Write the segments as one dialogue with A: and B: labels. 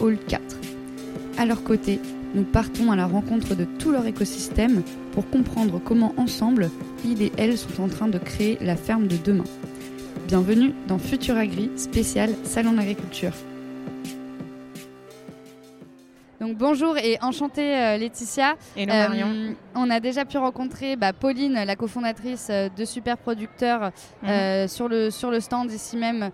A: Hall 4. À leur côté, nous partons à la rencontre de tout leur écosystème pour comprendre comment ensemble, ils et elles sont en train de créer la ferme de demain. Bienvenue dans Futur Agri spécial Salon d'agriculture. Donc bonjour et enchantée euh, Laetitia.
B: Et Marion. Euh,
A: on a déjà pu rencontrer bah, Pauline, la cofondatrice euh, de Super Producteurs, mhm. sur, le, sur le stand ici même,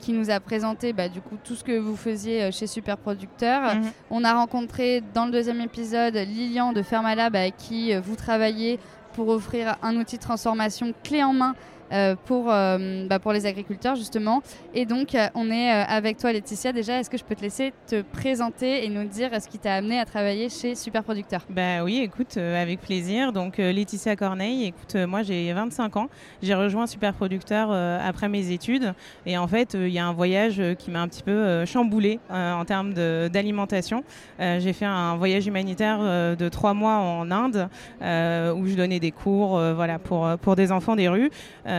A: qui nous a présenté bah, du coup tout ce que vous faisiez chez Super Producteurs. Mhm. On a rencontré dans le deuxième épisode Lilian de Fermalab avec qui vous travaillez pour offrir un outil de transformation clé en main pour, euh, bah, pour les agriculteurs justement. Et donc euh, on est avec toi Laetitia déjà. Est-ce que je peux te laisser te présenter et nous dire ce qui t'a amené à travailler chez Superproducteur
B: Bah oui, écoute, avec plaisir. Donc Laetitia Corneille, écoute, moi j'ai 25 ans. J'ai rejoint Superproducteur après mes études. Et en fait, il y a un voyage qui m'a un petit peu chamboulé en termes d'alimentation. j'ai fait un voyage humanitaire de trois mois en Inde où je donnais des cours voilà, pour, pour des enfants des rues.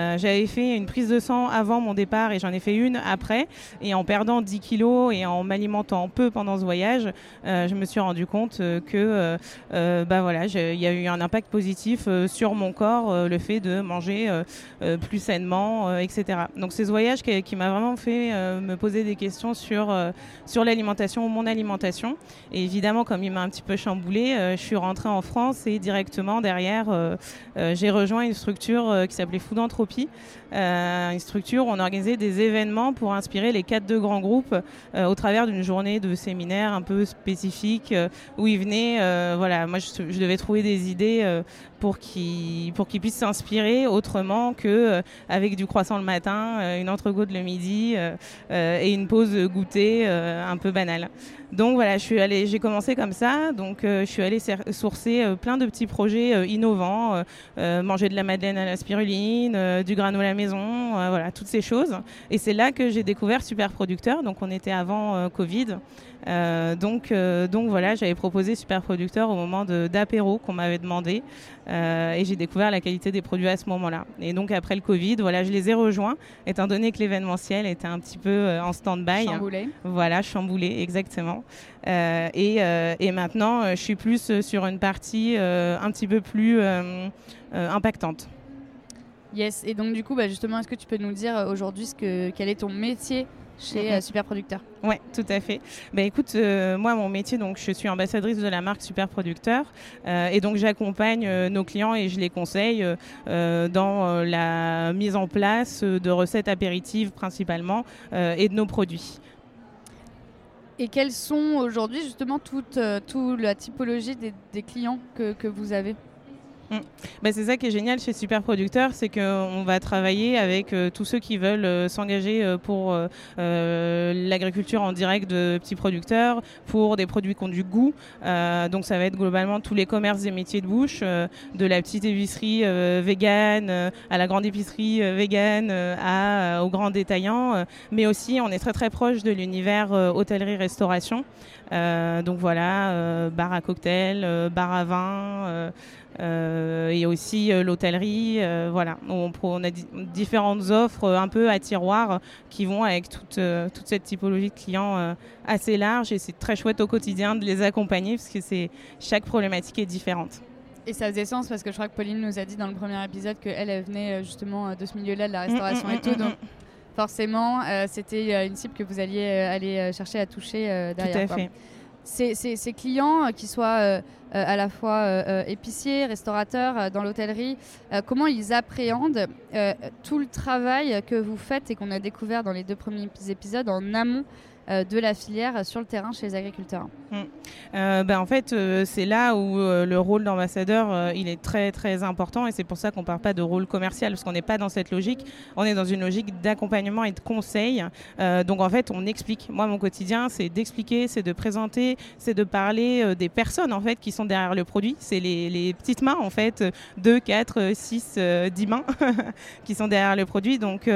B: Euh, j'avais fait une prise de sang avant mon départ et j'en ai fait une après. Et en perdant 10 kilos et en m'alimentant peu pendant ce voyage, euh, je me suis rendu compte que bah voilà, il y a eu un impact positif sur mon corps, le fait de manger plus sainement, etc. Donc c'est ce voyage qui, m'a vraiment fait me poser des questions sur, sur l'alimentation, mon alimentation. Et évidemment, comme il m'a un petit peu chamboulé, je suis rentrée en France et directement derrière, j'ai rejoint une structure qui s'appelait Food euh, une structure où on organisait des événements pour inspirer les quatre de grands groupes euh, au travers d'une journée de séminaire un peu spécifique euh, où ils venaient. voilà, moi je, devais trouver des idées pour qu'ils pour qu'ils puissent s'inspirer autrement que avec du croissant le matin, une entrecôte le midi et une pause goûter un peu banale. Donc voilà, je suis allée, j'ai commencé comme ça. Donc je suis allée sourcer plein de petits projets innovants, manger de la madeleine à la spiruline, euh, du granola maison, euh, voilà, toutes ces choses. Et c'est là que j'ai découvert Super Producteur. Donc on était avant euh, Covid. donc, donc voilà, j'avais proposé Super Producteur au moment d'apéro qu'on m'avait demandé. et j'ai découvert la qualité des produits à ce moment-là. Et donc après le Covid, voilà, je les ai rejoints, étant donné que l'événementiel était un petit peu en stand-by.
A: Chamboulé.
B: Voilà, chamboulé, exactement. et, et, maintenant, je suis plus sur une partie un petit peu plus impactante.
A: Yes, et donc du coup, bah, justement, est-ce que tu peux nous dire euh, aujourd'hui ce que, quel est ton métier chez euh, Superproducteur?
B: Oui, tout à fait. Bah, écoute, euh, moi, mon métier, donc, je suis ambassadrice de la marque Superproducteur et donc j'accompagne nos clients et je les conseille dans la mise en place de recettes apéritives principalement et de nos produits.
A: Et quelles sont aujourd'hui justement toute, toute la typologie des, des clients que, que vous avez?
B: Mm. Bah, c'est ça qui est génial chez Super Producteur, c'est qu'on va travailler avec euh, tous ceux qui veulent euh, s'engager euh, pour l'agriculture en direct de petits producteurs, pour des produits qui ont du goût. donc ça va être globalement tous les commerces des métiers de bouche, de la petite épicerie végane à la grande épicerie végane, à, aux grands détaillants. mais aussi, on est très très proche de l'univers hôtellerie-restauration. donc voilà, bar à cocktail, bar à vin. Euh, et aussi euh, l'hôtellerie. Euh, voilà, on, on, a différentes offres un peu à tiroir qui vont avec toute, toute cette typologie de clients assez large et c'est très chouette au quotidien de les accompagner parce que c'est chaque problématique est différente.
A: Et ça faisait sens parce que je crois que Pauline nous a dit dans le premier épisode qu'elle elle venait justement de ce milieu-là, de la restauration et tout. Donc forcément, c'était une cible que vous alliez aller chercher à toucher derrière.
B: Tout à fait
A: ces, clients, euh, qui soient euh, euh, à la fois épiciers, restaurateurs, dans l'hôtellerie, comment ils appréhendent tout le travail que vous faites et qu'on a découvert dans les deux premiers épisodes en amont de la filière sur le terrain chez les agriculteurs
B: mm. ben, En fait, c'est là où le rôle d'ambassadeur, il est très très important et c'est pour ça qu'on ne parle pas de rôle commercial parce qu'on n'est pas dans cette logique, on est dans une logique d'accompagnement et de conseil. donc en fait, on explique. Moi, mon quotidien, c'est d'expliquer, c'est de présenter, c'est de parler des personnes en fait qui sont derrière le produit. C'est les, les, petites mains en fait, 2, 4, 6, 10 mains qui sont derrière le produit. Donc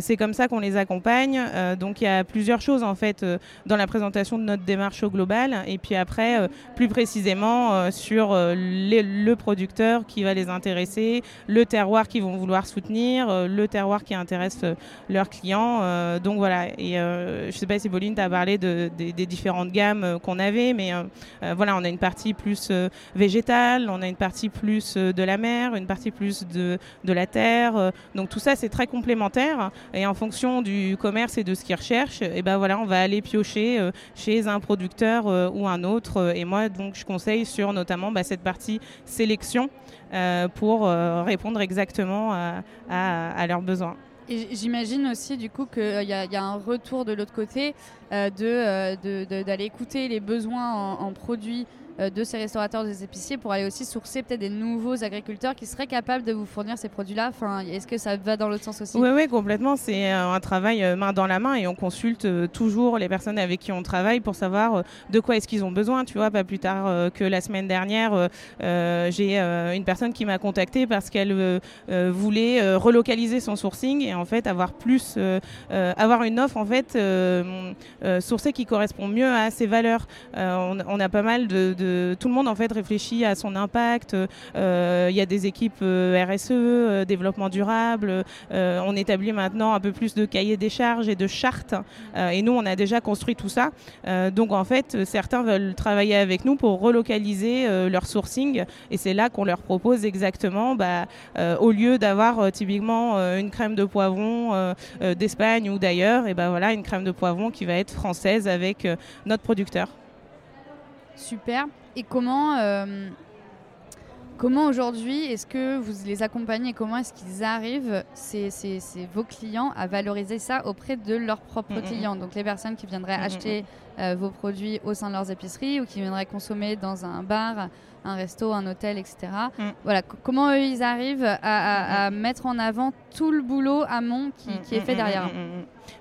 B: c'est comme ça qu'on les accompagne. donc il y a plusieurs choses en fait dans la présentation de notre démarche au global et puis après plus précisément sur le producteur qui va les intéresser, le terroir qu'ils vont vouloir soutenir, le terroir qui intéresse leurs clients. donc voilà, et je sais pas si Pauline t'a parlé de, des différentes gammes qu'on avait, mais voilà, on a une partie plus végétale, on a une partie plus de la mer, une partie plus de, de la terre. donc tout ça, c'est très complémentaire et en fonction du commerce et de ce qu'ils recherchent, et ben voilà, on va aller piocher chez un producteur ou un autre. Et moi, donc, je conseille sur notamment bah, cette partie sélection pour répondre exactement à, leurs besoins.
A: J'imagine aussi du coup qu'il y, a un retour de l'autre côté d'aller de, écouter les besoins en produits euh, de ces restaurateurs, des épiciers, pour aller aussi sourcer peut-être des nouveaux agriculteurs qui seraient capables de vous fournir ces produits-là enfin, Est-ce que ça va dans l'autre sens aussi
B: Oui, oui, complètement. C'est euh, un travail euh, main dans la main et on consulte toujours les personnes avec qui on travaille pour savoir de quoi est-ce qu'ils ont besoin. Tu vois, pas plus tard que la semaine dernière, j'ai une personne qui m'a contacté parce qu'elle voulait relocaliser son sourcing et en fait avoir plus, avoir une offre en fait sourcée qui correspond mieux à ses valeurs. On, a pas mal de tout le monde en fait réfléchit à son impact. Euh, il y a des équipes euh, RSE, euh, développement durable. on établit maintenant un peu plus de cahiers des charges et de chartes. et nous, on a déjà construit tout ça. donc en fait, certains veulent travailler avec nous pour relocaliser leur sourcing. Et c'est là qu'on leur propose exactement, bah, au lieu d'avoir typiquement une crème de poivron d'Espagne ou d'ailleurs, et ben voilà une crème de poivron qui va être française avec notre producteur.
A: Super. Et comment, euh, comment aujourd'hui est-ce que vous les accompagnez Comment est-ce qu'ils arrivent, ces, vos clients, à valoriser ça auprès de leurs propres mm, mm, mm. clients Donc les personnes qui viendraient acheter euh, vos produits au sein de leurs épiceries ou qui viendraient consommer dans un bar, un resto, un hôtel, etc. Voilà, comment eux, ils arrivent à, mettre en avant tout le boulot amont qui, qui est fait derrière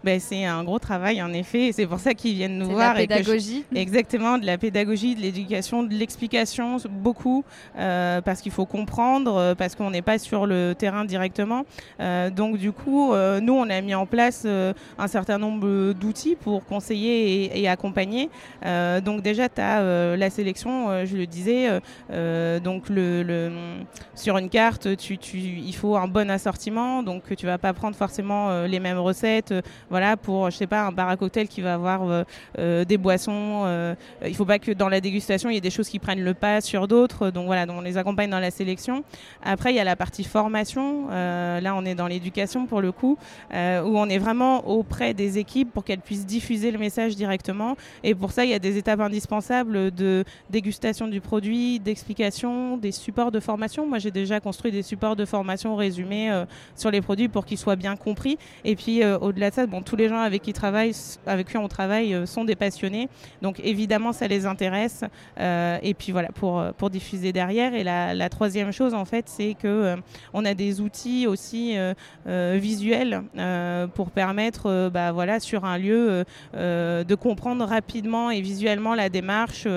B: ben, c'est un gros travail en effet. C'est pour ça qu'ils viennent nous
A: voir. De la pédagogie.
B: Exactement, de la pédagogie, de l'éducation, de l'explication, beaucoup, euh, parce qu'il faut comprendre, euh, parce qu'on n'est pas sur le terrain directement. Euh, donc du coup, nous, on a mis en place un certain nombre d'outils pour conseiller et, accompagner. Donc déjà, tu as la sélection, je le disais. donc le, sur une carte, il faut un bon assortiment. Donc tu vas pas prendre forcément les mêmes recettes voilà, pour, je sais pas, un bar à cocktail qui va avoir euh, euh, des boissons. Euh, il faut pas que dans la dégustation, il y ait des choses qui prennent le pas sur d'autres. Donc voilà, on les accompagne dans la sélection. Après, il y a la partie formation. là, on est dans l'éducation pour le coup, où on est vraiment auprès des équipes pour qu'elles puissent diffuser le message directement. Et pour ça, il y a des étapes indispensables de dégustation du produit, d'explication, des supports de formation. Moi, j'ai déjà construit des supports de formation résumés sur les produits pour qu'ils soient bien compris. Et puis, au-delà de ça, bon, tous les gens avec qui, avec qui on travaille euh, sont des passionnés. Donc évidemment, ça les intéresse. Euh, et puis voilà, pour, euh, pour diffuser derrière. Et la, troisième chose, en fait, c'est que on a des outils aussi visuels pour permettre, bah, voilà, sur un lieu, de comprendre rapidement et visuellement la démarche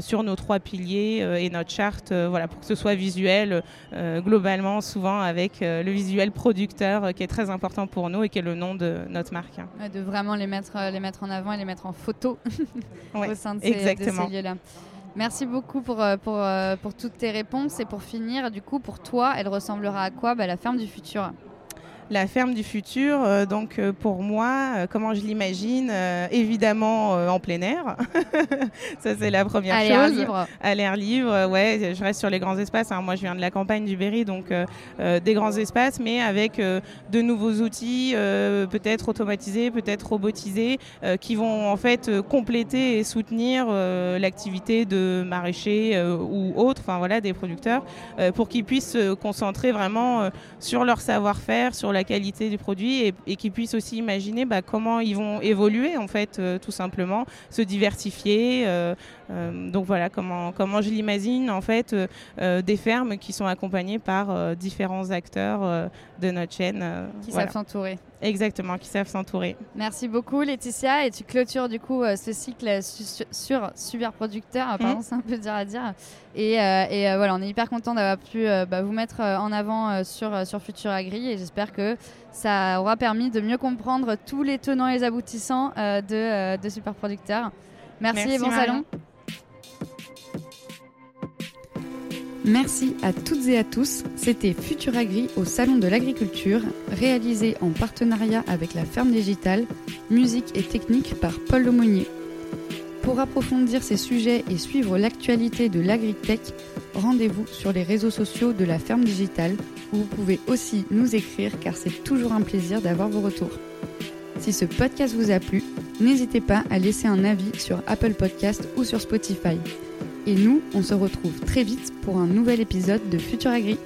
B: sur nos trois piliers et notre charte, voilà, pour que ce soit visuel globalement, souvent avec le visuel producteur qui est très important pour nous et qui est le nom de notre marque.
A: de vraiment les mettre, euh, les mettre en avant et les mettre en photo au sein de ces, lieux-là. Merci beaucoup pour, euh, pour, euh, pour, toutes tes réponses. Et pour finir, du coup, pour toi, elle ressemblera à quoi? Bah, La ferme du futur
B: la ferme du futur, euh, donc euh, pour moi, euh, comment je l'imagine Évidemment en plein air. Ça, c'est la première
A: chose.
B: À
A: l'air libre.
B: À l'air libre, ouais. Je reste sur les grands espaces. Hein. Moi, je viens de la campagne du Berry, donc des grands espaces, mais avec de nouveaux outils, peut-être automatisés, peut-être robotisés, qui vont en fait compléter et soutenir l'activité de maraîchers ou autres, enfin voilà, des producteurs, pour qu'ils puissent se concentrer vraiment sur leur savoir-faire, sur la la qualité du produit et, qu'ils puissent aussi imaginer bah, comment ils vont évoluer en fait tout simplement, se diversifier. donc voilà comment, comment je l'imagine en fait des fermes qui sont accompagnées par différents acteurs de notre chaîne.
A: qui savent s'entourer.
B: Exactement, qui savent s'entourer.
A: Merci beaucoup Laetitia et tu clôtures du coup ce cycle sur super producteur, mmh. pardon c'est un peu dur à dire. Et, et voilà, on est hyper content d'avoir pu bah, vous mettre en avant sur, sur Futur Agri et j'espère que ça aura permis de mieux comprendre tous les tenants et les aboutissants de, de super producteurs. Merci, et bon salon. Merci à toutes et à tous. C'était Futur Agri au Salon de l'Agriculture, réalisé en partenariat avec la Ferme Digitale, musique et technique par Paul Lemonnier. Pour approfondir ces sujets et suivre l'actualité de l'agritech, rendez-vous sur les réseaux sociaux de la Ferme Digitale où vous pouvez aussi nous écrire car c'est toujours un plaisir d'avoir vos retours. Si ce podcast vous a plu, n'hésitez pas à laisser un avis sur Apple Podcast ou sur Spotify. Et nous, on se retrouve très vite pour un nouvel épisode de Futur Agri.